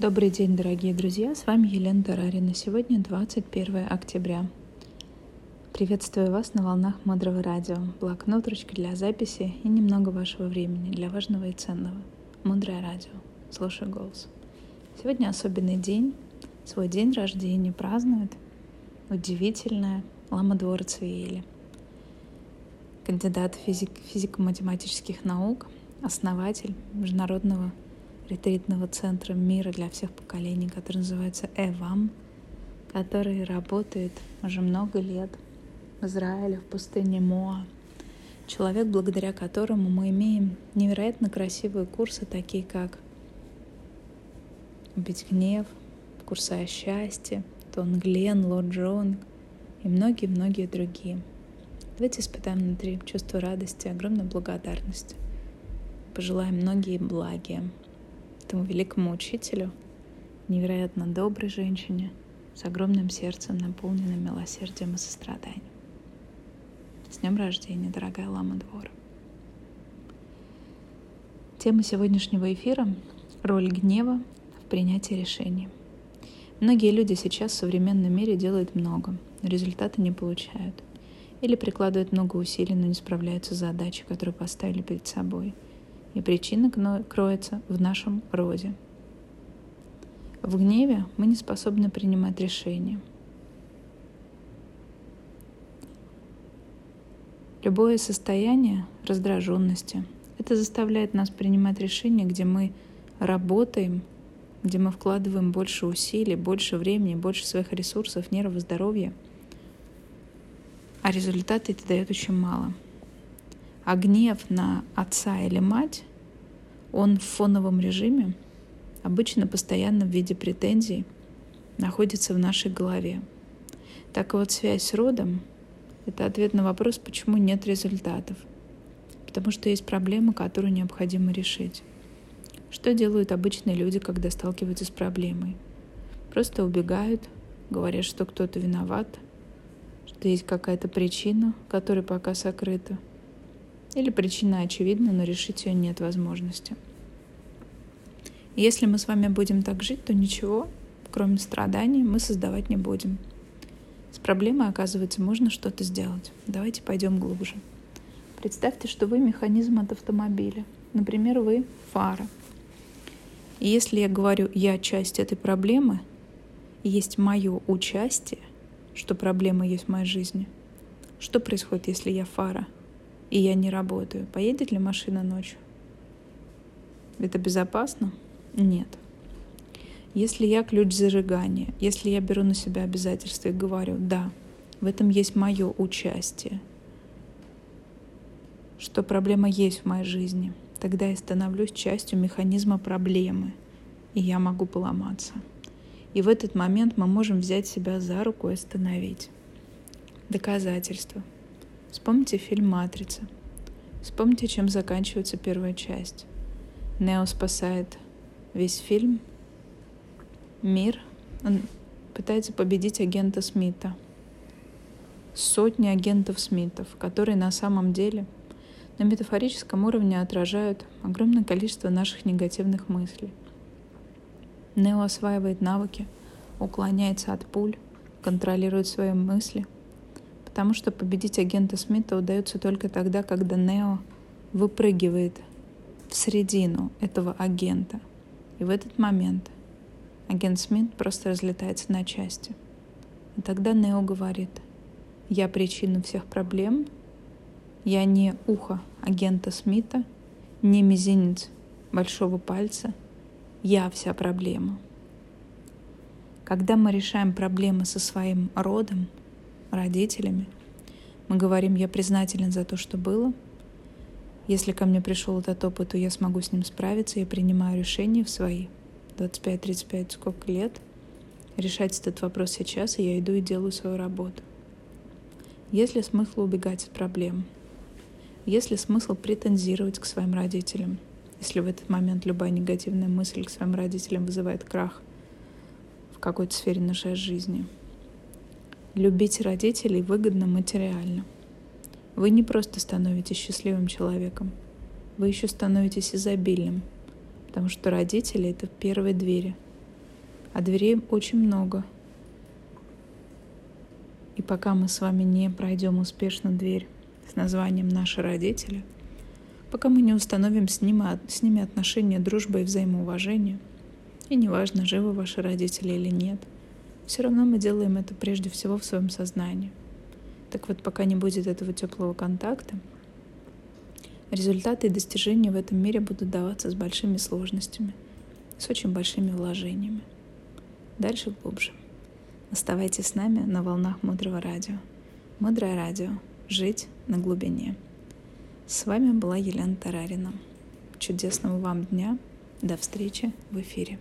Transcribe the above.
Добрый день, дорогие друзья! С вами Елена Тарарина. Сегодня 21 октября. Приветствую вас на волнах Мудрого Радио. Блокнот, ручка для записи и немного вашего времени для важного и ценного. Мудрое Радио. Слушай голос. Сегодня особенный день. Свой день рождения празднует удивительная Лама Двора Цвиели. Кандидат физик, физико-математических наук, основатель Международного ретритного центра мира для всех поколений, который называется Эвам, который работает уже много лет в Израиле, в пустыне Моа. Человек, благодаря которому мы имеем невероятно красивые курсы, такие как «Убить гнев», курсы о счастье, Тон Глен, Лорд Джон и многие-многие другие. Давайте испытаем внутри чувство радости, огромной благодарности. Пожелаем многие благие этому великому учителю, невероятно доброй женщине, с огромным сердцем, наполненным милосердием и состраданием. С днем рождения, дорогая Лама Двор. Тема сегодняшнего эфира — роль гнева в принятии решений. Многие люди сейчас в современном мире делают много, но результаты не получают. Или прикладывают много усилий, но не справляются с задачей, которую поставили перед собой — и причина кроется в нашем роде. В гневе мы не способны принимать решения. Любое состояние раздраженности – это заставляет нас принимать решения, где мы работаем, где мы вкладываем больше усилий, больше времени, больше своих ресурсов, нервов, здоровья, а результаты это дает очень мало – а гнев на отца или мать, он в фоновом режиме, обычно постоянно в виде претензий, находится в нашей голове. Так вот, связь с родом — это ответ на вопрос, почему нет результатов. Потому что есть проблема, которую необходимо решить. Что делают обычные люди, когда сталкиваются с проблемой? Просто убегают, говорят, что кто-то виноват, что есть какая-то причина, которая пока сокрыта — или причина очевидна, но решить ее нет возможности. Если мы с вами будем так жить, то ничего, кроме страданий, мы создавать не будем. С проблемой, оказывается, можно что-то сделать. Давайте пойдем глубже. Представьте, что вы механизм от автомобиля. Например, вы фара. И если я говорю «я часть этой проблемы», есть мое участие, что проблема есть в моей жизни, что происходит, если я фара – и я не работаю, поедет ли машина ночью? Это безопасно? Нет. Если я ключ зажигания, если я беру на себя обязательства и говорю, да, в этом есть мое участие, что проблема есть в моей жизни, тогда я становлюсь частью механизма проблемы, и я могу поломаться. И в этот момент мы можем взять себя за руку и остановить. Доказательства – Вспомните фильм «Матрица». Вспомните, чем заканчивается первая часть. Нео спасает весь фильм, мир. Он пытается победить агента Смита. Сотни агентов Смитов, которые на самом деле на метафорическом уровне отражают огромное количество наших негативных мыслей. Нео осваивает навыки, уклоняется от пуль, контролирует свои мысли – Потому что победить агента Смита удается только тогда, когда Нео выпрыгивает в середину этого агента. И в этот момент агент Смит просто разлетается на части. И тогда Нео говорит, я причина всех проблем, я не ухо агента Смита, не мизинец большого пальца, я вся проблема. Когда мы решаем проблемы со своим родом – родителями. Мы говорим, я признателен за то, что было. Если ко мне пришел этот опыт, то я смогу с ним справиться. Я принимаю решения в свои 25-35, сколько лет. Решать этот вопрос сейчас, и я иду и делаю свою работу. Есть ли смысл убегать от проблем? Есть ли смысл претензировать к своим родителям? Если в этот момент любая негативная мысль к своим родителям вызывает крах в какой-то сфере нашей жизни – Любить родителей выгодно материально. Вы не просто становитесь счастливым человеком, вы еще становитесь изобильным, потому что родители — это первые двери А дверей очень много. И пока мы с вами не пройдем успешно дверь с названием «Наши родители», пока мы не установим с ними, с ними отношения дружбы и взаимоуважения, и неважно, живы ваши родители или нет, все равно мы делаем это прежде всего в своем сознании. Так вот, пока не будет этого теплого контакта, результаты и достижения в этом мире будут даваться с большими сложностями, с очень большими вложениями. Дальше глубже. Оставайтесь с нами на волнах Мудрого Радио. Мудрое Радио. Жить на глубине. С вами была Елена Тарарина. Чудесного вам дня. До встречи в эфире.